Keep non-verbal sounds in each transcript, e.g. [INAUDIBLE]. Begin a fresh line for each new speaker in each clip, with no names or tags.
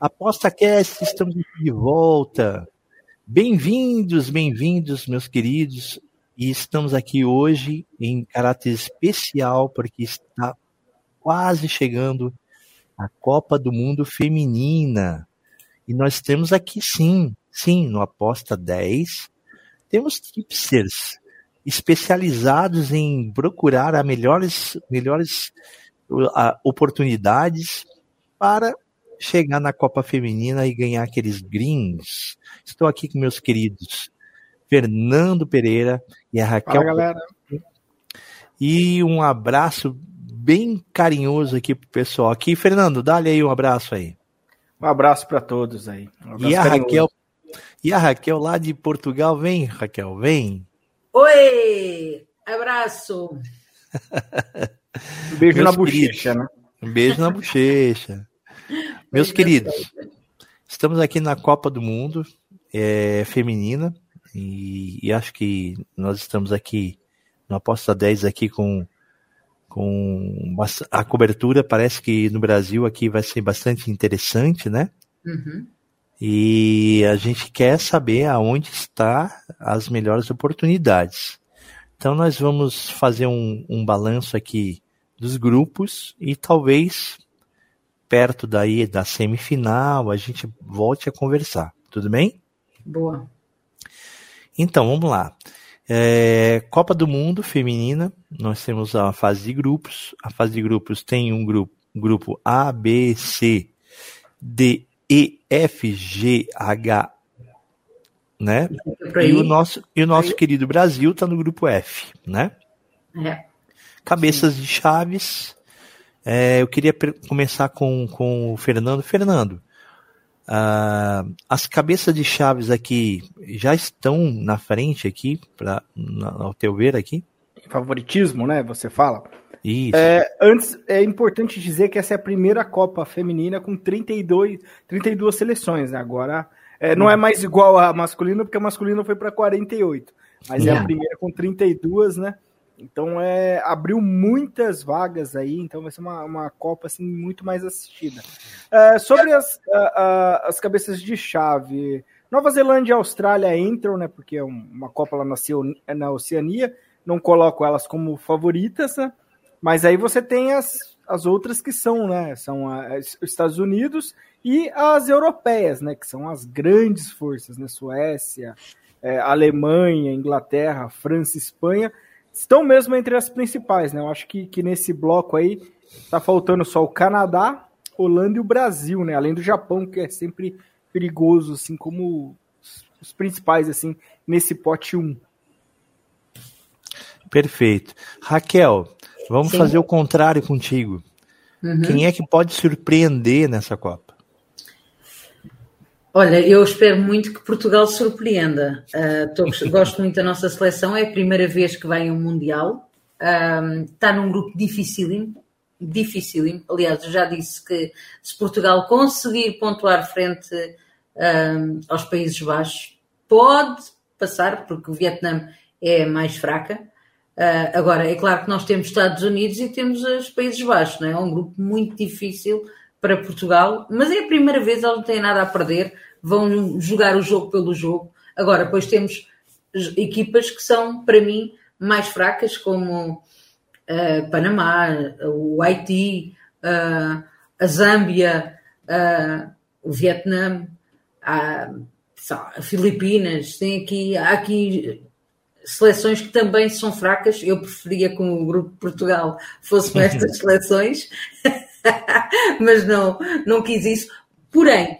ApostaCast, estamos de volta. Bem-vindos, bem-vindos, meus queridos. E estamos aqui hoje em caráter especial, porque está quase chegando a Copa do Mundo Feminina. E nós temos aqui sim Sim, no Aposta 10, temos tipsters especializados em procurar as melhores, melhores oportunidades para chegar na Copa Feminina e ganhar aqueles greens. Estou aqui com meus queridos Fernando Pereira e a Raquel.
Fala, galera.
E um abraço bem carinhoso aqui pro pessoal aqui. Fernando, dá-lhe aí um abraço aí.
Um abraço para todos aí. Um
e a carinhoso. Raquel e a Raquel lá de Portugal, vem, Raquel, vem.
Oi! Abraço!
um beijo Meus na bochecha, né?
Um beijo na bochecha. Meus queridos, estamos aqui na Copa do Mundo é, feminina e, e, acho que nós estamos aqui no Aposta 10 aqui com, com a cobertura, parece que no Brasil aqui vai ser bastante interessante, né? Uhum. E a gente quer saber aonde está as melhores oportunidades. Então nós vamos fazer um, um balanço aqui dos grupos e talvez perto daí da semifinal a gente volte a conversar. Tudo bem?
Boa.
Então vamos lá. É, Copa do Mundo feminina, nós temos a fase de grupos. A fase de grupos tem um grupo, grupo A, B, C, D, e, F, G, H, né? E o nosso, e o nosso querido Brasil está no grupo F, né? É. Cabeças Sim. de chaves. É, eu queria começar com, com o Fernando. Fernando, uh, as cabeças de chaves aqui já estão na frente aqui, pra, na, ao teu ver aqui?
Favoritismo, né? Você fala?
Isso.
É, antes, é importante dizer que essa é a primeira Copa Feminina com 32, 32 seleções. Né? Agora, é, não é mais igual a masculina, porque a masculina foi para 48. Mas yeah. é a primeira com 32, né? Então, é, abriu muitas vagas aí, então vai ser uma, uma Copa assim, muito mais assistida. É, sobre as, a, a, as cabeças de chave, Nova Zelândia e Austrália entram, né? Porque é uma Copa lá na, na Oceania, não coloco elas como favoritas, né? Mas aí você tem as, as outras que são, né? São os Estados Unidos e as europeias, né? Que são as grandes forças, né? Suécia, é, Alemanha, Inglaterra, França, Espanha, estão mesmo entre as principais, né? Eu acho que, que nesse bloco aí tá faltando só o Canadá, Holanda e o Brasil, né? Além do Japão, que é sempre perigoso, assim como os, principais, assim, nesse pote 1.
Perfeito. Raquel, Vamos Sim. fazer o contrário contigo. Uhum. Quem é que pode surpreender nessa Copa?
Olha, eu espero muito que Portugal surpreenda. Uh, tô, gosto muito da nossa seleção, é a primeira vez que vai a um Mundial. Uh, está num grupo dificílimo, dificílimo. Aliás, eu já disse que se Portugal conseguir pontuar frente uh, aos Países Baixos, pode passar, porque o Vietnã é mais fraca. Agora, é claro que nós temos Estados Unidos e temos os Países Baixos, não é? É um grupo muito difícil para Portugal, mas é a primeira vez, eles não têm nada a perder, vão jogar o jogo pelo jogo. Agora, depois temos equipas que são, para mim, mais fracas, como uh, Panamá, o Haiti, uh, a Zâmbia, o Vietnã, a, a Filipinas, tem aqui, há aqui seleções que também são fracas. Eu preferia que o grupo de Portugal fosse com [LAUGHS] estas seleções, [LAUGHS] [LAUGHS] mas não, não quis isso. Porém,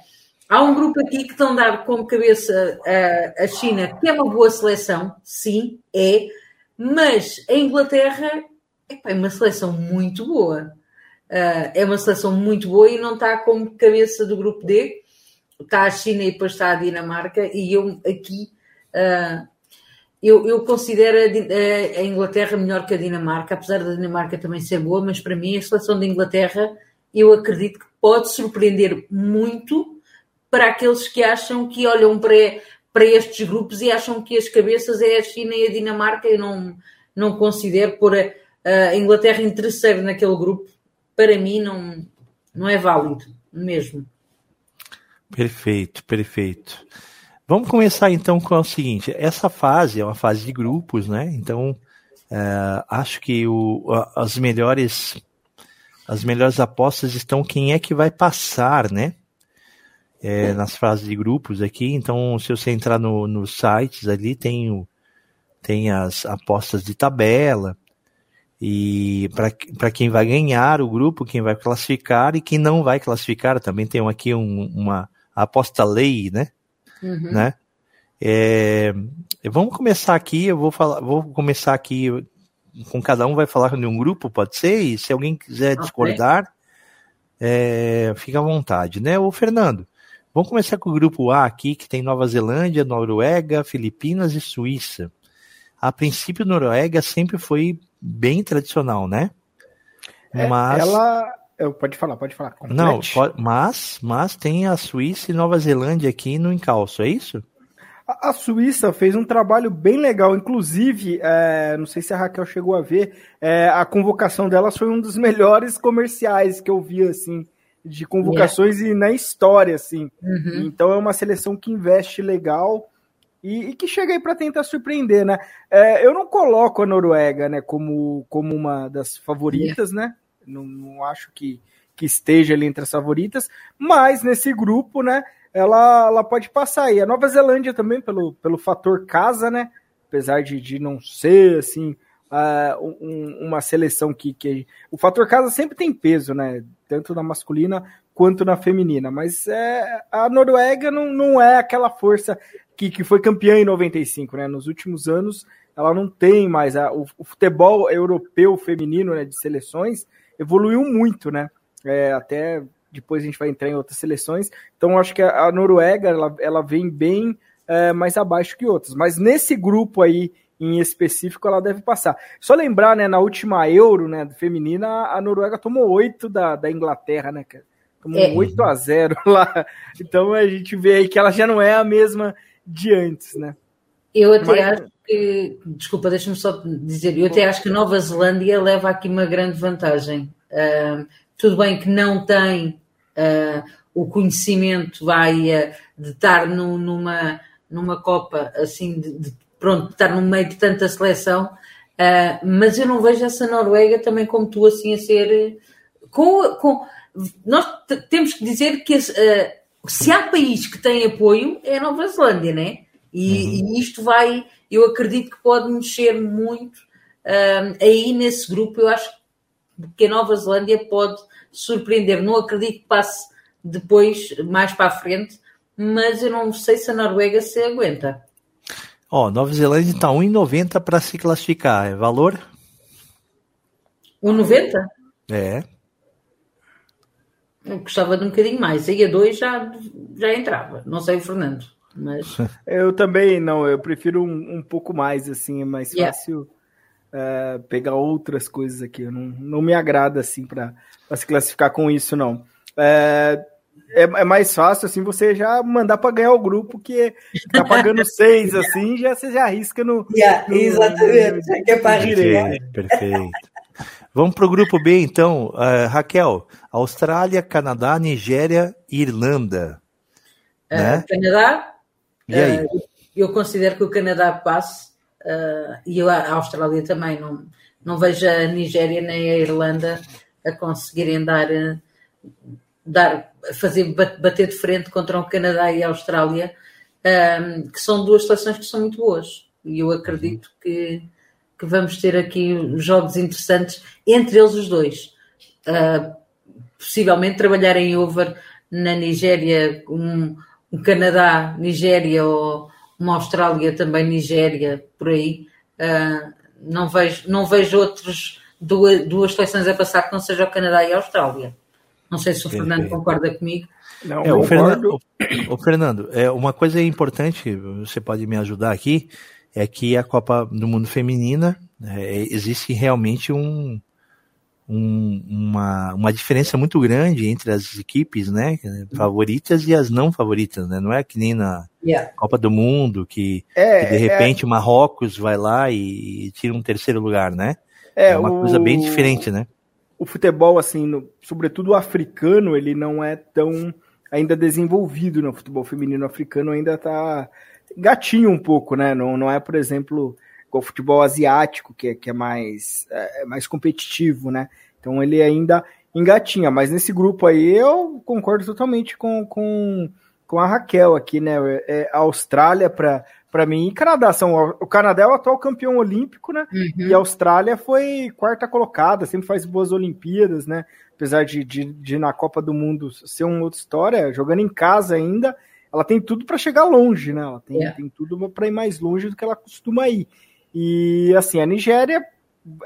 há um grupo aqui que estão a dar como cabeça a, a China, que é uma boa seleção, sim, é, mas a Inglaterra é uma seleção muito boa. Uh, é uma seleção muito boa e não está como cabeça do grupo D. está a China e depois está a Dinamarca, e eu aqui uh, eu, eu, considero a, a, Inglaterra melhor que a Dinamarca, apesar da Dinamarca também ser boa, mas para mim a seleção da Inglaterra eu acredito que pode surpreender muito para aqueles que acham que olham para, para estes grupos e acham que as cabeças é a China e a Dinamarca. Eu não, não considero pôr a, a Inglaterra em terceiro naquele grupo. Para mim, não, não é válido mesmo.
Perfeito, perfeito. Vamos começar então com o seguinte: essa fase é uma fase de grupos, né? Então é, acho que o, as melhores as melhores apostas estão quem é que vai passar, né? É, nas fases de grupos aqui. Então, se você entrar no, nos sites ali, tem, o, tem as apostas de tabela. E para quem vai ganhar o grupo, quem vai classificar e quem não vai classificar, também tem aqui um, uma aposta lei, né? Uhum. né? É, vamos começar aqui, eu vou falar, vou começar aqui com cada um vai falar de um grupo, pode ser? E se alguém quiser discordar, é, fica à vontade, né? O Fernando, vamos começar com o grupo A aqui, que tem Nova Zelândia, Noruega, Filipinas e Suíça. A princípio, Noruega sempre foi bem tradicional, né?
É, mas ela pode falar, pode falar.
Complete. Não, mas, mas tem a Suíça e Nova Zelândia aqui no encalço, é isso?
A, a Suíça fez um trabalho bem legal, inclusive, é, não sei se a Raquel chegou a ver, é, a convocação delas foi um dos [LAUGHS] melhores comerciais que eu vi, assim, de convocações yeah. e na história, assim. Uhum. Então é uma seleção que investe legal e, e que chega aí para tentar surpreender, né? É, eu não coloco a Noruega, né, como, como uma das favoritas, yeah. né? Não, não acho que, que esteja ali entre as favoritas, mas nesse grupo, né, ela, ela pode passar aí. A Nova Zelândia também, pelo, pelo fator casa, né, apesar de, de não ser, assim, uh, um, uma seleção que, que... O fator casa sempre tem peso, né, tanto na masculina quanto na feminina, mas é, a Noruega não, não é aquela força que, que foi campeã em 95, né, nos últimos anos ela não tem mais a, o, o futebol europeu feminino né, de seleções evoluiu muito, né? É, até depois a gente vai entrar em outras seleções. Então acho que a, Noruega ela, ela vem bem é, mais abaixo que outras. Mas nesse grupo aí em específico ela deve passar. Só lembrar, né, na última Euro, né, feminina, a Noruega tomou 8 da, da Inglaterra, né, cara? Tomou é. 8 a 0 [LAUGHS] lá. Então a gente vê aí que ela já não é a mesma de antes, né?
Eu até Mas... acho que, desculpa, deixa-me só dizer, eu até acho que Nova Zelândia leva aqui uma grande vantagem. Uh, tudo bem que não tem uh, o conhecimento vai, uh, de estar no, numa, numa Copa assim, de, de, pronto, de estar no meio de tanta seleção, mas eu não vejo essa Noruega também como tu assim a ser. Com, com, nós temos que dizer que se há país que tem apoio é a Nova Zelândia, né? E, uhum. e isto vai, eu acredito que pode mexer muito um, aí nesse grupo. Eu acho que a Nova Zelândia pode surpreender. Não acredito que passe depois, mais para a frente, mas eu não sei se a Noruega se aguenta.
Ó, oh, Nova Zelândia está 1,90 para se classificar. É valor?
1,90?
É.
Eu gostava de um bocadinho mais. Aí a 2 já, já entrava. Não sei o Fernando. Mas... [LAUGHS]
Eu também não, eu prefiro um, um pouco mais, assim, é mais yeah. fácil uh, pegar outras coisas aqui. Não, não me agrada, assim, para se classificar com isso, não. Uh, é, é, mais fácil, assim, você já mandar para ganhar o grupo, que tá pagando [LAUGHS] seis, assim, já você já arrisca no.
Yeah, no exatamente, no, no, é para
Perfeito, perfeito. Vamos para o grupo B, então. Uh, Raquel, Austrália, Canadá, Nigéria e Irlanda.
né? Canadá, Uh, eu considero que o Canadá passe uh, e a Austrália também. Não, não vejo a Nigéria nem a Irlanda a conseguirem dar, dar fazer bater de frente contra o Canadá e a Austrália, um, que são duas seleções que são muito boas. E eu acredito que, que vamos ter aqui jogos interessantes entre eles os dois. Uh, possivelmente trabalhar em over na Nigéria um, um Canadá, Nigéria ou uma Austrália também Nigéria, por aí. Uh, não, vejo, não vejo outros duas, duas seleções a passar que não seja o Canadá e a Austrália. Não sei se o Fernando concorda comigo.
Não, é, o, Fernando, o, o Fernando, é, uma coisa importante, você pode me ajudar aqui, é que a Copa do Mundo Feminina é, existe realmente um, um, uma, uma diferença muito grande entre as equipes, né, favoritas e as não favoritas, né? Não é que nem na yeah. Copa do Mundo que, é, que de é. repente o Marrocos vai lá e, e, tira um terceiro lugar, né? É, é uma o, coisa bem diferente, né?
O futebol, assim, no, sobretudo o africano, ele não é tão ainda desenvolvido no futebol feminino africano, ainda tá gatinho um pouco, né? Não, não é, por exemplo, o futebol asiático, que é, que é mais, é, é, mais competitivo, né? Então ele ainda engatinha, mas nesse grupo aí eu concordo totalmente com, com, com a Raquel aqui, né? É, a Austrália para para mim e Canadá são o Canadá é o atual campeão olímpico, né? Uhum. E a Austrália foi quarta colocada, sempre faz boas Olimpíadas, né? Apesar de, de, de na Copa do Mundo ser uma outra história, jogando em casa ainda, ela tem tudo para chegar longe, né? Ela tem, yeah. tem tudo para ir mais longe do que ela costuma ir. E assim, a Nigéria,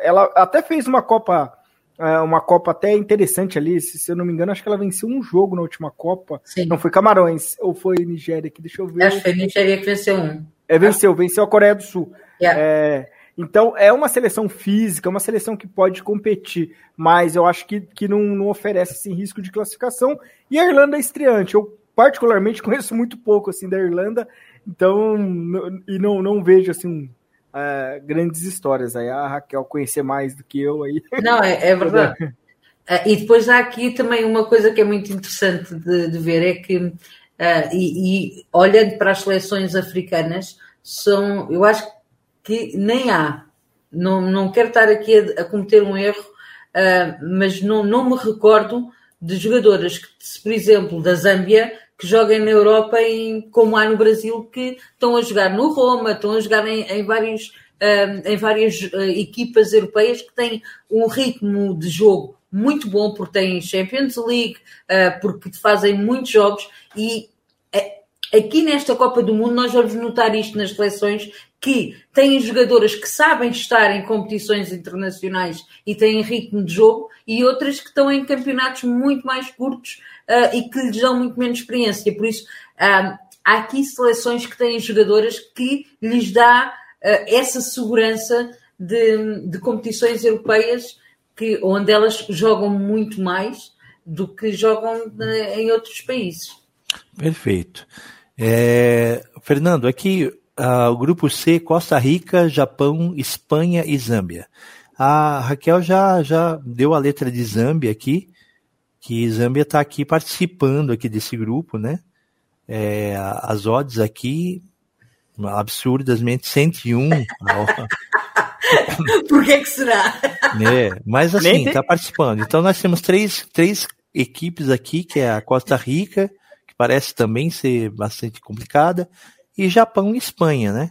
ela até fez uma Copa, é, uma Copa até interessante ali, se, eu não me engano, acho que ela venceu um jogo na última Copa. Sim. Não foi Camarões, ou foi Nigéria que deixa eu ver.
Acho que foi Nigéria que venceu um.
É, venceu, venceu a Coreia do Sul. Yeah. É, então é uma seleção física, é uma seleção que pode competir, mas eu acho que, que não, não oferece esse risco de classificação. E a Irlanda é estreante. Eu particularmente [LAUGHS] conheço muito pouco assim da Irlanda, então e não, não vejo assim uh, grandes histórias. Aí a Raquel conhecer mais do que eu aí.
Não, é, é verdade. uh, [LAUGHS] e depois há aqui também uma coisa que é muito interessante de, de ver, é que, uh, e, e, olhando para as seleções africanas, são, eu acho que nem há, não, não quero estar aqui a, a cometer um erro, mas não, não me recordo de jogadoras que, por exemplo, da Zâmbia, que joguem na Europa, em, como há no Brasil, que estão a jogar no Roma, estão a jogar em, em vários, um, em várias uh, equipas europeias que têm um ritmo de jogo muito bom, porque têm Champions League, uh, porque fazem muitos jogos e uh, aqui nesta Copa do Mundo nós vamos notar isto nas seleções que têm jogadoras que sabem estar em competições internacionais e têm ritmo de jogo e outras que estão em campeonatos muito mais curtos uh, e que lhes dão muito menos experiência. Por isso, uh, há aqui seleções que têm jogadoras que lhes dá uh, essa segurança de, de, competições europeias que, onde elas jogam muito mais do que jogam em outros países.
Perfeito. É, Fernando, aqui o grupo C, Costa Rica, Japão, Espanha e Zâmbia. A Raquel já, já deu a letra de Zâmbia aqui que Zâmbia está aqui participando aqui desse grupo, né? É, as odds aqui, absurdamente 101. [LAUGHS]
Por que, que será?
É, mas assim, está participando. Então nós temos três, três equipes aqui, que é a Costa Rica, que parece também ser bastante complicada, e Japão e Espanha, né?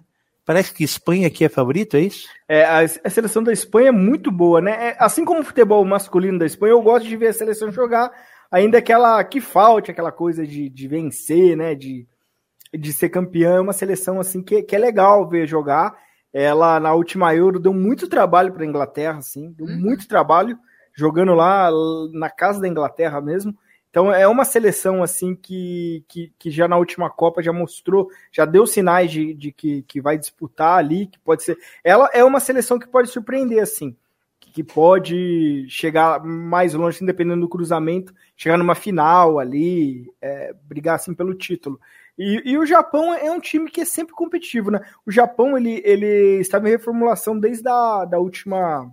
Parece que Espanha aqui é favorito, é isso?
É, a, a seleção da Espanha é muito boa, né? É, assim como o futebol masculino da Espanha, eu gosto de ver a seleção jogar, ainda que ela que falte aquela coisa de, de vencer, né? De, de ser campeã, é uma seleção assim que, que é legal ver jogar. Ela na última Euro deu muito trabalho para a Inglaterra, assim, deu uhum. muito trabalho jogando lá na casa da Inglaterra mesmo. Então é uma seleção assim que, que, que, já na última Copa já mostrou, já deu sinais de, de que, que vai disputar ali, que pode ser. Ela é uma seleção que pode surpreender, assim, que, que pode chegar mais longe, dependendo do cruzamento, chegar numa final ali, é, brigar assim pelo título. E, e, o Japão é um time que é sempre competitivo, né? O Japão ele, ele estava em reformulação desde a da última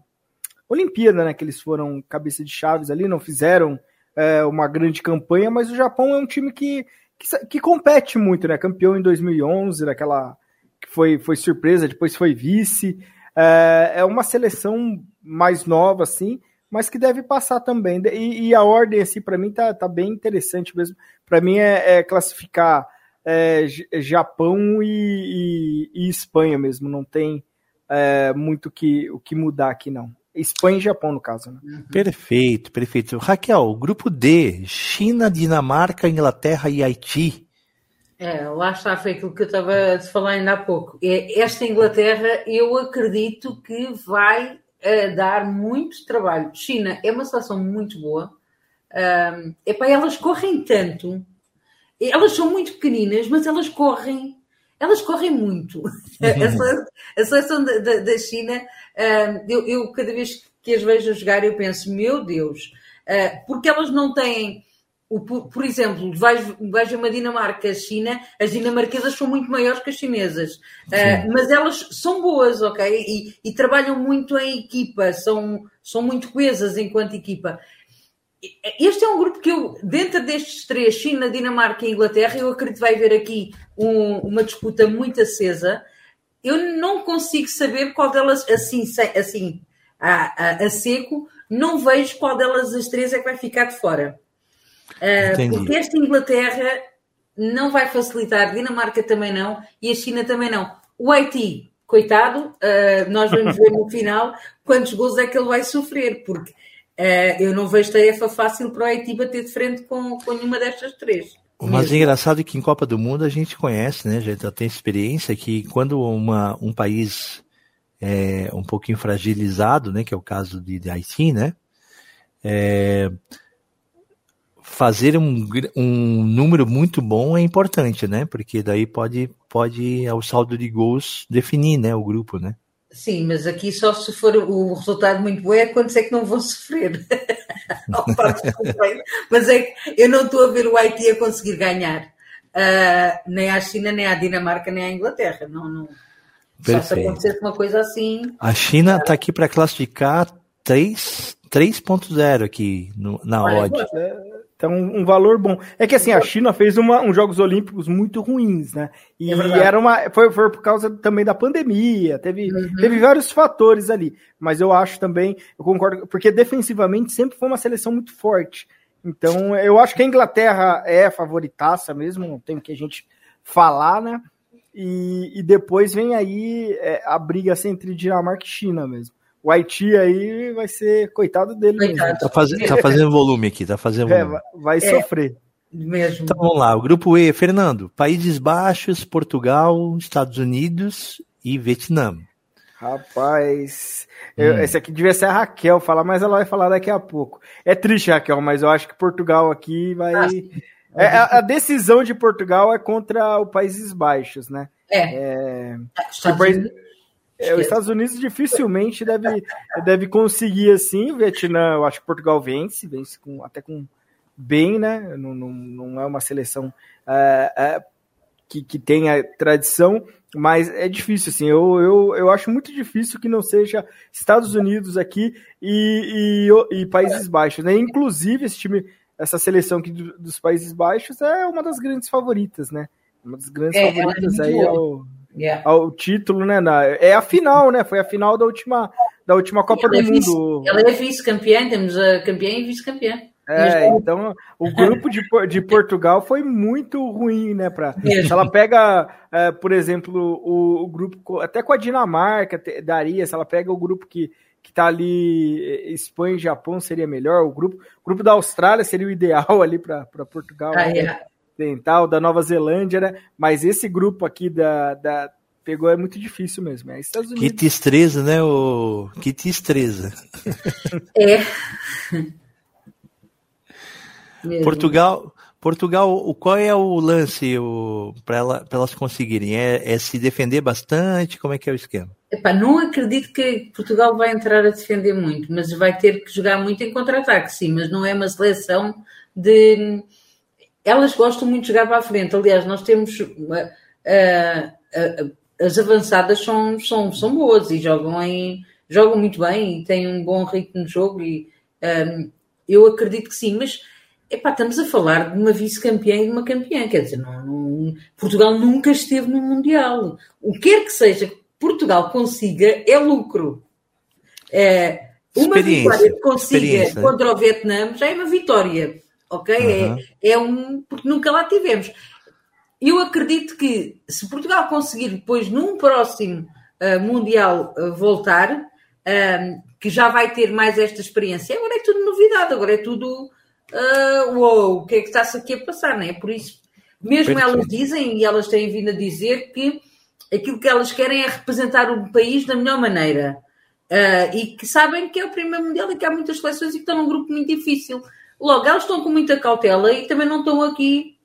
Olimpíada, né? Que eles foram cabeça de chaves ali, não fizeram é, uma grande campanha, mas o Japão é um time que, que, que, compete muito, né? Campeão em 2011, daquela que foi, foi surpresa, depois foi vice. É, é uma seleção mais nova, assim, mas que deve passar também. E, e a ordem, assim, para mim tá, tá bem interessante mesmo. Para mim é, é classificar é, Japão e, e, e, Espanha mesmo. Não tem é, muito que, o que mudar aqui, não. Espanha e Japão, no caso. Né?
Uhum. Perfeito, perfeito. Raquel, grupo D, China, Dinamarca, Inglaterra e Haiti.
É, lá está, foi aquilo que eu estava a falar ainda há pouco. É, esta Inglaterra, eu acredito que vai uh, dar muito trabalho. China é uma seleção muito boa. Um, epá, elas correm tanto elas são muito pequeninas, mas elas correm, elas correm muito. [LAUGHS] a seleção da, da, da China, uh, eu, eu, cada vez que as vejo jogar, eu penso, meu Deus, uh, porque elas não têm. O, por, exemplo, vejo uma Dinamarca, China, as dinamarquesas são muito maiores que as chinesas, uh, mas elas são boas, ok? E, e, trabalham muito em equipa, são, são muito coesas enquanto equipa. Este é um grupo que eu, dentro destes três, China, Dinamarca e Inglaterra, eu acredito que vai haver aqui um, uma disputa muito acesa. Eu não consigo saber qual delas, assim, assim a, a, a seco, não vejo qual delas as três é que vai ficar de fora. Uh, porque esta Inglaterra não vai facilitar, Dinamarca também não, e a China também não. O Haiti, coitado, uh, nós vamos ver no [LAUGHS] final quantos gols é que ele vai sofrer, porque Uh, eu não vejo tarefa fácil para o Haiti bater de frente com, com nenhuma destas três.
O mais engraçado é que em Copa do Mundo a gente conhece, né? Já tem experiência que quando uma, um país é um pouquinho fragilizado, né? Que é o caso de, de Haiti, né? É, fazer um, um número muito bom é importante, né? Porque daí pode, pode o saldo de gols definir, né? O grupo, né?
Sim, mas aqui só se for o resultado muito bom é quando sei que não vão sofrer. [LAUGHS] mas é que eu não estou a ver o Haiti a conseguir ganhar. Uh, nem à China, nem à Dinamarca, nem à Inglaterra. Não, não. Só se acontecesse uma coisa assim.
A China está aqui para classificar 3.0 aqui no, na odd.
É, então, um valor bom. É que assim, a China fez uma, uns Jogos Olímpicos muito ruins, né? E é era uma. Foi, foi por causa também da pandemia, teve, uhum. teve vários fatores ali. Mas eu acho também, eu concordo, porque defensivamente sempre foi uma seleção muito forte. Então, eu acho que a Inglaterra é a favoritaça mesmo, não tem o que a gente falar, né? E, e depois vem aí é, a briga assim, entre Dinamarca e China mesmo o Haiti aí vai ser coitado dele coitado. mesmo.
Tá, faz, tá, fazendo volume aqui, tá fazendo [LAUGHS] é, volume.
É, vai, é, sofrer.
Mesmo.
Então vamos lá, o grupo E, Fernando, Países Baixos, Portugal, Estados Unidos e Vietnã.
Rapaz, hum. eu, esse aqui devia ser a Raquel falar, mas ela vai falar daqui a pouco. É triste, Raquel, mas eu acho que Portugal aqui vai. Ah, é, a, a, decisão de Portugal é contra o Países Baixos, né?
É.
é... Estados Unidos é, os Estados Unidos dificilmente deve, deve conseguir assim. O Vietnã, eu acho que Portugal vence, vence com, até com bem, né? Não, não, não é uma seleção é, é, que, que tenha tradição, mas é difícil, assim. Eu, eu, eu acho muito difícil que não seja Estados Unidos aqui e, e, e Países Baixos, né? Inclusive, esse time, essa seleção aqui dos Países Baixos é uma das grandes favoritas, né? Uma das grandes é, favoritas aí ao, yeah. ao título, né? Na, é a final, né? Foi a final da última, da última Copa do é Mundo.
ela é vice-campeã, temos a campeã e vice-campeã.
É, então o grupo de, de Portugal foi muito ruim, né? Pra, se ela pega, é, por exemplo, o, o, grupo, até com a Dinamarca daria, se ela pega o grupo que, que tá ali, Espanha e Japão seria melhor, o grupo, o grupo da Austrália seria o ideal [LAUGHS] ali para Portugal. Ah, né? Oriental, da Nova Zelândia, né? Mas esse grupo aqui da, da pegou é muito difícil mesmo. É
Estados Unidos. Que destreza, né? O... Que destreza.
É. [LAUGHS]
Portugal, Portugal, qual é o lance o, para ela, elas conseguirem? É, é, se defender bastante? Como é que é o esquema?
Epá, não acredito que Portugal vai entrar a defender muito, mas vai ter que jogar muito em contra-ataque, sim, mas não é uma seleção de elas gostam muito de jogar para a frente. Aliás, nós temos. Uh, uh, uh, as avançadas são, são, são boas e jogam, em, jogam muito bem e têm um bom ritmo de jogo. E, um, eu acredito que sim, mas epá, estamos a falar de uma vice-campeã e de uma campeã. Quer dizer, não, não, Portugal nunca esteve no Mundial. O que quer que seja que Portugal consiga é lucro. É, uma vitória que consiga contra o Vietnã já é uma vitória ok? Uhum. É, é um. porque nunca lá tivemos. Eu acredito que se Portugal conseguir depois, num próximo uh, Mundial, uh, voltar, uh, que já vai ter mais esta experiência, agora é tudo novidade, agora é tudo. Uh, uou, o que é que está-se aqui a passar, não é? Por isso, mesmo Perfeito. elas dizem, e elas têm vindo a dizer, que aquilo que elas querem é representar o país da melhor maneira. Uh, e que sabem que é o primeiro mundial e que há muitas seleções e que estão num grupo muito difícil. Logo, elas estão com muita cautela e também não estão aqui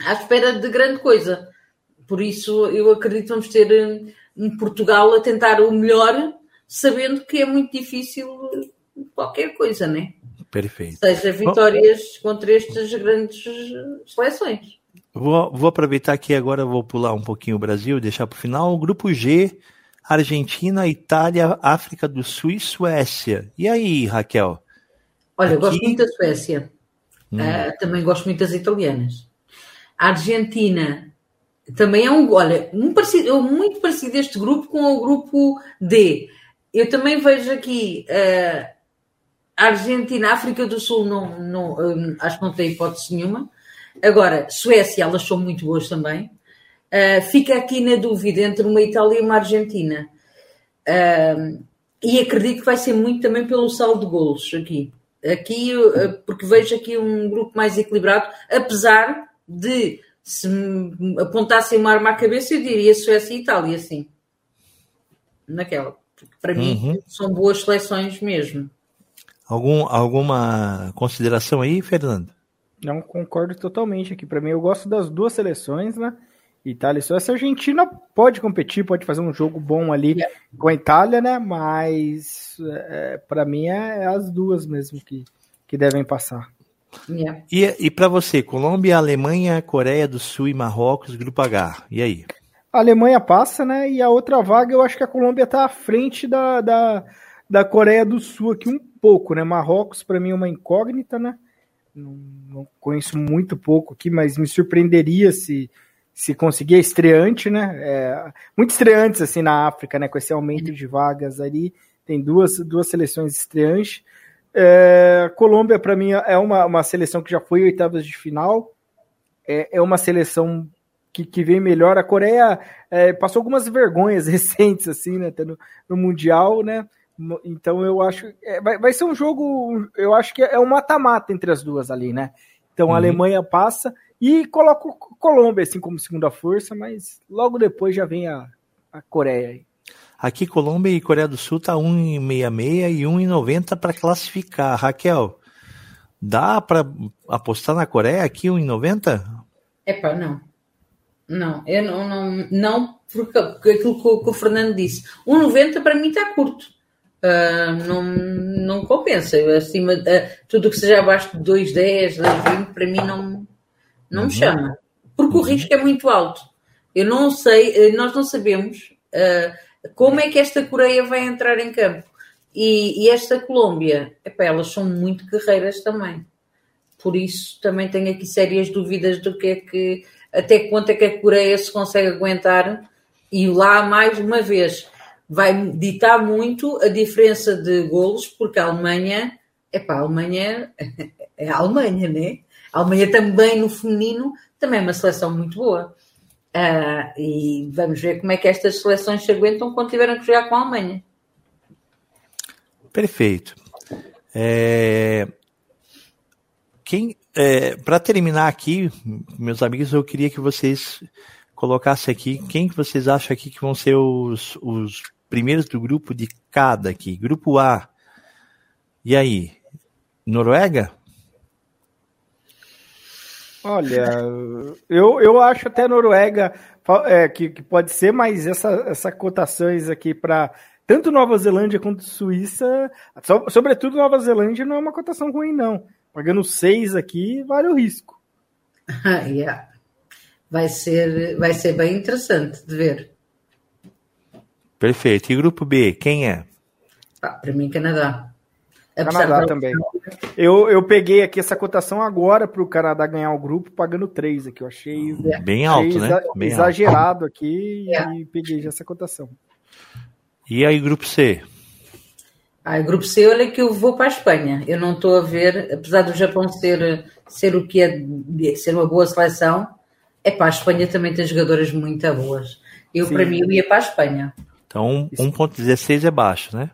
à espera de grande coisa. Por isso, eu acredito que vamos ter um Portugal a tentar o melhor, sabendo que é muito difícil qualquer coisa, né?
Perfeito.
Seja vitórias Bom, contra estas grandes seleções.
Vou, vou aproveitar aqui agora, vou pular um pouquinho o Brasil, deixar para o final. O grupo G, Argentina, Itália, África do Sul e Suécia. E aí, Raquel?
Olha, aqui... eu gosto muito da Suécia. Hum. Uh, também gosto muito das italianas. A Argentina também é um, olha, um parecido, muito parecido este grupo com o grupo D. Eu também vejo aqui uh, a Argentina, a África do Sul, não, não, um, acho que não tem hipótese nenhuma. Agora, Suécia, elas são muito boas também. Uh, fica aqui na dúvida entre uma Itália e uma Argentina. Uh, e acredito que vai ser muito também pelo saldo de golos aqui. Aqui, uh, porque vejo aqui um grupo mais equilibrado, apesar de se apontassem uma arma à cabeça, eu diria Suécia e Itália, sim. Naquela. Porque para uhum. mim são boas seleções mesmo.
Algum, alguma consideração aí, Fernando?
Não concordo totalmente aqui. Para mim, eu gosto das duas seleções, né? Itália e Suécia. A Argentina pode competir, pode fazer um jogo bom ali yeah. com a Itália, né? Mas é, para mim é, é, as duas mesmo que, que devem passar.
Yeah. E, e para você, Colômbia, Alemanha, Coreia do Sul e Marrocos, Grupo H. E aí?
A Alemanha passa, né? E a outra vaga, eu acho que a Colômbia está à frente da, da, da Coreia do Sul aqui um pouco, né? Marrocos, para mim, é uma incógnita, né? Não, não, conheço muito pouco aqui, mas me surpreenderia se se conseguir estreante, né? É, muito estreantes assim na África, né? Com esse aumento de vagas ali, tem duas, duas seleções estreantes. É, Colômbia, para mim, é uma, uma seleção que já foi oitavas de final. É, é uma seleção que, que vem melhor. A Coreia é, passou algumas vergonhas [LAUGHS] recentes, assim, né? No, no Mundial, né? Então eu acho. É, vai, vai ser um jogo. Eu acho que é um mata-mata entre as duas ali, né? Então uhum. a Alemanha passa e coloca o Colômbia assim como segunda força, mas logo depois já vem a, a Coreia aí.
Aqui Colômbia e Coreia do Sul tá 1,66 e 1,90 para classificar. Raquel, dá para apostar na Coreia aqui 1,90?
Epa, não. Não, eu não, não, não porque, porque aquilo que, que o Fernando disse. 1,90 para mim está curto. Uh, não, não compensa. Acima, uh, tudo que seja abaixo de 2,10, 2,20, para mim não, não uhum. me chama. Porque uhum. o risco é muito alto. Eu não sei, eh, nós não sabemos uh, como é que esta Coreia vai entrar em campo. E, e esta Colômbia, epá, elas são muito guerreiras também. Por isso também tenho aqui sérias dúvidas do que é que, até quanto é que a Coreia se consegue aguentar. E lá, mais uma vez, vai ditar muito a diferença de golos, porque a Alemanha, é pá, a Alemanha [LAUGHS] é a Alemanha, né? A Alemanha também no feminino também é uma seleção muito boa. Uh, e vamos ver como é que estas seleções se aguentam quando tiverem que jogar com a Alemanha.
Perfeito. É... Quem, é, para terminar aqui, meus amigos, eu queria que vocês colocassem aqui quem que vocês acham aqui que vão ser os, os primeiros do grupo de cada aqui. Grupo A. E aí? Noruega?
Olha, eu, eu acho até Noruega é, que, que pode ser, mas essa, essa cotações aqui para tanto Nova Zelândia quanto Suíça, so, sobretudo Nova Zelândia, não é uma cotação ruim, não. Pagando seis aqui, vale o risco. [LAUGHS]
yeah. vai, ser, vai ser bem interessante de ver.
Perfeito. E grupo B, quem é?
Ah, para mim, Canadá.
Canadá também. Eu, eu peguei aqui essa cotação agora para o Canadá ganhar o grupo, pagando 3 aqui. Eu achei
bem alto, né?
Bem exagerado alto. aqui é. e peguei já essa cotação.
E aí, grupo C?
Ah, grupo C, olha que eu vou para a Espanha. Eu não estou a ver, apesar do Japão ser, ser o que é, ser uma boa seleção, é para a Espanha também tem jogadoras muito boas. Eu, para mim, eu ia para a Espanha.
Então, 1.16 é baixo, né?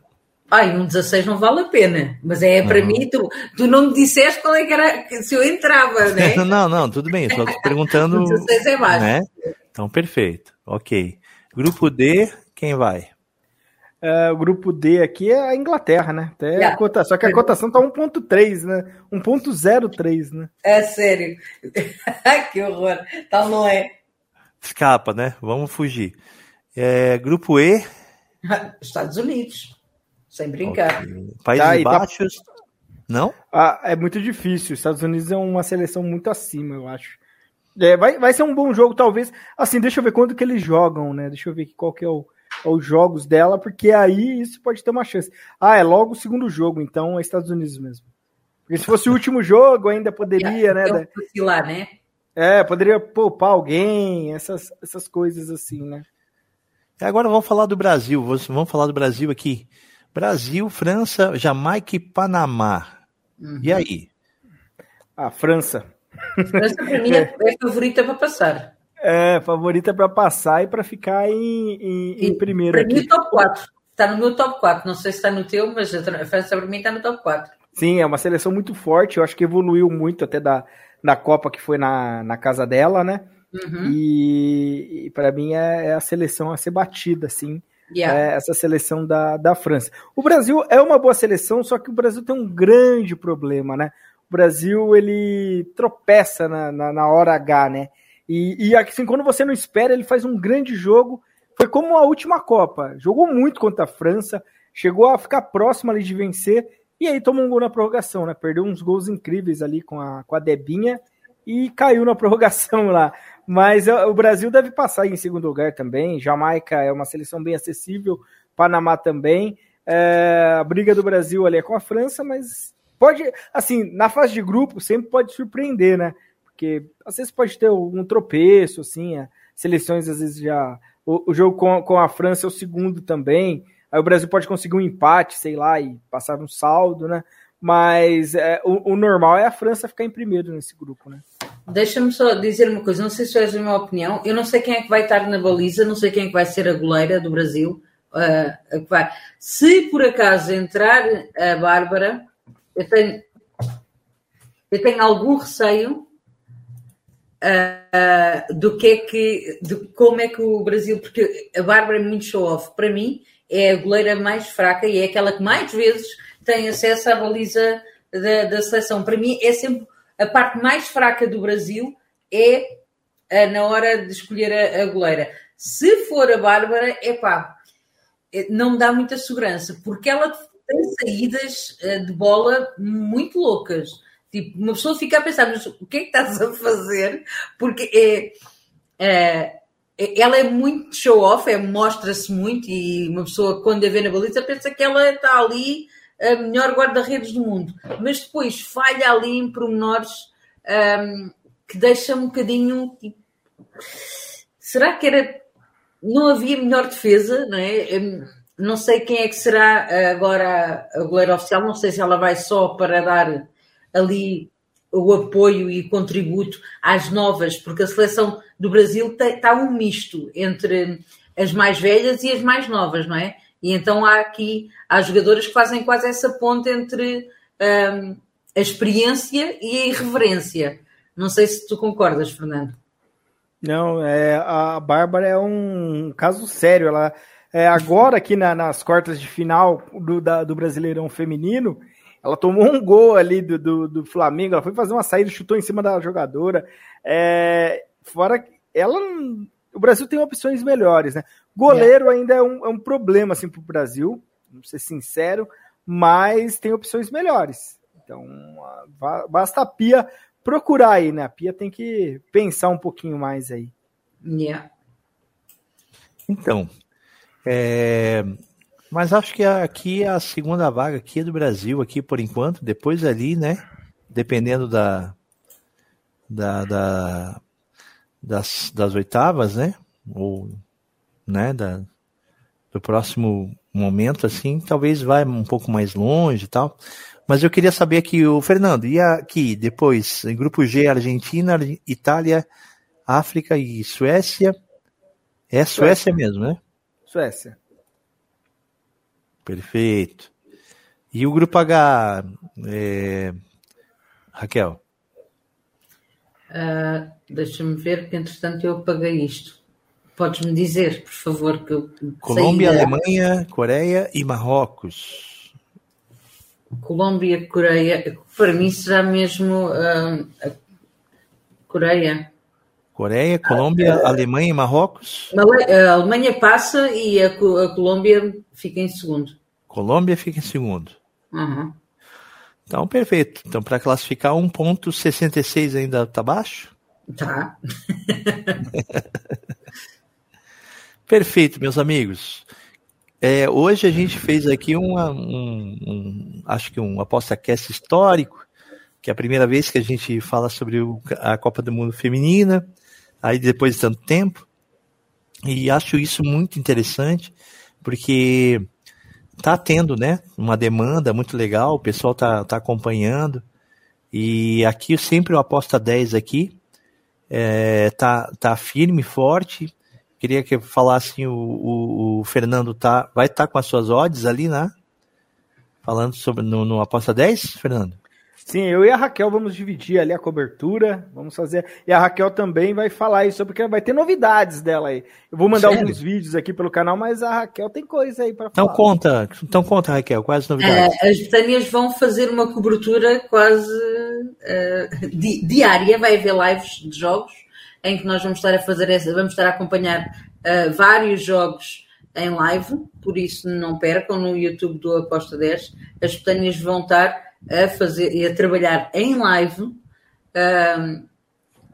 Ai, um 16 não vale a pena. Mas é para uhum. mim, tu, tu não me disseste qual é que era, se eu entrava, né? [LAUGHS]
não, não, tudo bem, só te [LAUGHS] perguntando.
16 é baixo. Né?
Então, perfeito. Ok. Grupo D, quem vai?
É, o grupo D aqui é a Inglaterra, né? Até yeah. cota, só que a cotação tá 1.3, né? 1.03, né?
É sério. [LAUGHS] que horror. Tal não é.
Escapa, né? Vamos fugir. É, grupo E.
Estados Unidos. Sem brincar. Okay.
Países tá, tá Baixos. Tá... Não?
Ah, é muito difícil. Estados Unidos é uma seleção muito acima, eu acho. É, vai, vai ser um bom jogo, talvez. Assim, deixa eu ver quando que eles jogam, né? Deixa eu ver qual que é o os jogos dela, porque aí isso pode ter uma chance. Ah, é logo o segundo jogo, então é Estados Unidos mesmo. Porque se fosse o último jogo, ainda poderia, né?
Lá, né?
É, poderia poupar alguém, essas, essas coisas assim, né?
Agora vamos falar do Brasil. Vamos falar do Brasil aqui. Brasil, França, Jamaica e Panamá. Uhum. E aí?
A França.
França, para mim, é, é [LAUGHS] favorita para passar.
É, favorita para passar e para ficar em, em, em primeiro.
Para mim, top 4. Está no meu top 4. Não sei se está no teu, mas a França para mim está no top 4.
Sim, é uma seleção muito forte. Eu acho que evoluiu muito até da, na Copa que foi na, na casa dela, né? Uhum. E, e para mim é, é, a seleção a ser batida, assim. Yeah. É essa seleção da, da França. O Brasil é uma boa seleção, só que o Brasil tem um grande problema, né? O Brasil ele tropeça na, na, na hora H, né? E, e assim, quando você não espera, ele faz um grande jogo. Foi como a última Copa. Jogou muito contra a França, chegou a ficar próximo ali de vencer, e aí tomou um gol na prorrogação, né? Perdeu uns gols incríveis ali com a, com a Debinha e caiu na [LAUGHS] prorrogação lá. Mas o Brasil deve passar em segundo lugar também. Jamaica é uma seleção bem acessível, Panamá também. É, a briga do Brasil ali é com a França, mas pode, assim, na fase de grupo sempre pode surpreender, né? porque às vezes pode ter um tropeço, assim, a seleções às vezes já. O, o jogo com, com a França é o segundo também. Aí o Brasil pode conseguir um empate, sei lá, e passar um saldo, né? Mas é, o, o, normal é a França ficar em primeiro nesse grupo, né?
Deixa-me só dizer uma coisa, não sei se és a minha opinião. Eu não sei quem é que vai estar na baliza, não sei quem é que vai ser a goleira do Brasil. Uh, vai. Se por acaso entrar a Bárbara, eu tenho, eu tenho algum receio uh, do que é que, de como é que o Brasil, porque a Bárbara é muito show-off, para mim é a goleira mais fraca e é aquela que mais vezes tem acesso à baliza da, da seleção. Para mim é sempre a parte mais fraca do Brasil é uh, na hora de escolher a, a goleira. Se for a Bárbara, é pá, não me dá muita segurança, porque ela tem saídas uh, de bola muito loucas. Tipo, uma pessoa fica a pensar, mas o que é que estás a fazer? Porque é, é ela é muito show-off, é, mostra-se muito e uma pessoa, quando a vê na baliza, pensa que ela está ali a melhor guarda-redes do mundo. Mas depois falha ali em pormenores um, que deixa um bocadinho tipo, será que era. Não havia melhor defesa, não é? Hum, não sei quem é que será agora a goleira oficial, não sei se ela vai só para dar ali o apoio e contributo às novas, porque a seleção do Brasil está um misto entre as mais velhas e as mais novas, não é? E então há aqui, há jogadoras que fazem quase essa ponte entre um, a experiência e a irreverência. Não sei se tu concordas, Fernando.
Não, é, a Bárbara é um caso sério. Ela é, agora aqui na, nas quartas de final do, da, do Brasileirão Feminino, ela tomou um gol ali do, do, do, Flamengo, ela foi fazer uma saída, chutou em cima da jogadora. É, fora ela. O Brasil tem opções melhores, né? Goleiro é. ainda é um, é um problema assim, para o Brasil, vamos ser sincero, mas tem opções melhores. Então, basta a Pia procurar aí, né? A Pia tem que pensar um pouquinho mais aí.
Yeah.
Então, é, mas acho que aqui a segunda vaga aqui é do Brasil, aqui por enquanto. Depois ali, né? Dependendo da, da, da das, das oitavas, né? Ou, né? Da, do próximo momento, assim, talvez vá um pouco mais longe e tal. Mas eu queria saber aqui, o Fernando, e aqui depois, em grupo G, Argentina, Itália, África e Suécia. É Suécia, Suécia mesmo, né?
Suécia.
Perfeito. E o grupo H, é... Raquel?
Uh, Deixa-me ver, que entretanto eu apaguei isto. Podes-me dizer, por favor, que eu
Colômbia, Alemanha, Coreia e Marrocos.
Colômbia, Coreia, para mim será mesmo uh, Coreia.
Coreia, Colômbia, ah, Alemanha e Marrocos?
A Alemanha passa e a, a Colômbia fica em segundo.
Colômbia fica em segundo.
Uhum.
Então, perfeito. Então, para classificar, 1,66 ainda está baixo?
Tá. [LAUGHS]
perfeito, meus amigos. É, hoje a gente fez aqui uma, um, um, acho que um aposta cast histórico, que é a primeira vez que a gente fala sobre o, a Copa do Mundo Feminina aí depois de tanto tempo. E acho isso muito interessante, porque tá tendo, né, uma demanda muito legal, o pessoal tá, tá acompanhando. E aqui sempre o Aposta 10 aqui é, tá, tá firme, forte. Queria que falasse o, o, o Fernando tá, vai estar tá com as suas odds ali, né? Falando sobre no, no Aposta 10, Fernando?
Sim, eu e a Raquel vamos dividir ali a cobertura, vamos fazer. E a Raquel também vai falar isso, porque vai ter novidades dela aí. Eu vou mandar Sério? alguns vídeos aqui pelo canal, mas a Raquel tem coisa aí para
então falar. Então conta, então conta, Raquel, quais as novidades?
Uh, as Betânias vão fazer uma cobertura quase uh, di diária, vai haver lives de jogos em que nós vamos estar a fazer essa, vamos estar a acompanhar uh, vários jogos em live, por isso não percam no YouTube do Aposta 10. As Betânias vão estar a fazer e a trabalhar em live um,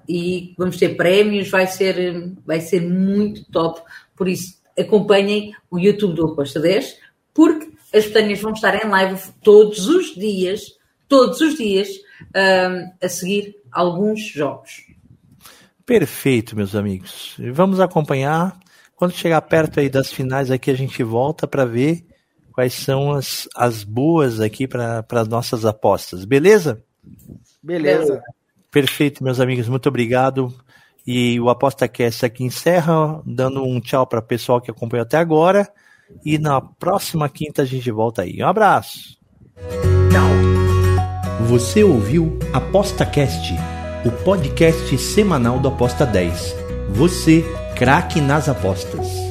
e vamos ter prémios, vai ser, vai ser muito top. Por isso, acompanhem o YouTube do Aposta 10, porque as pestanas vão estar em live todos os dias, todos os dias, um, a seguir alguns jogos.
Perfeito, meus amigos. Vamos acompanhar. Quando chegar perto aí das finais aqui, a gente volta para ver quais são as, as boas aqui para as nossas apostas, beleza?
Beleza.
Perfeito, meus amigos, muito obrigado. E o Aposta Cast aqui encerra, dando um tchau para o pessoal que acompanhou até agora. E na próxima quinta a gente volta aí. Um abraço. Tchau. Você ouviu Aposta Cast, o podcast semanal do Aposta 10. Você, craque nas apostas.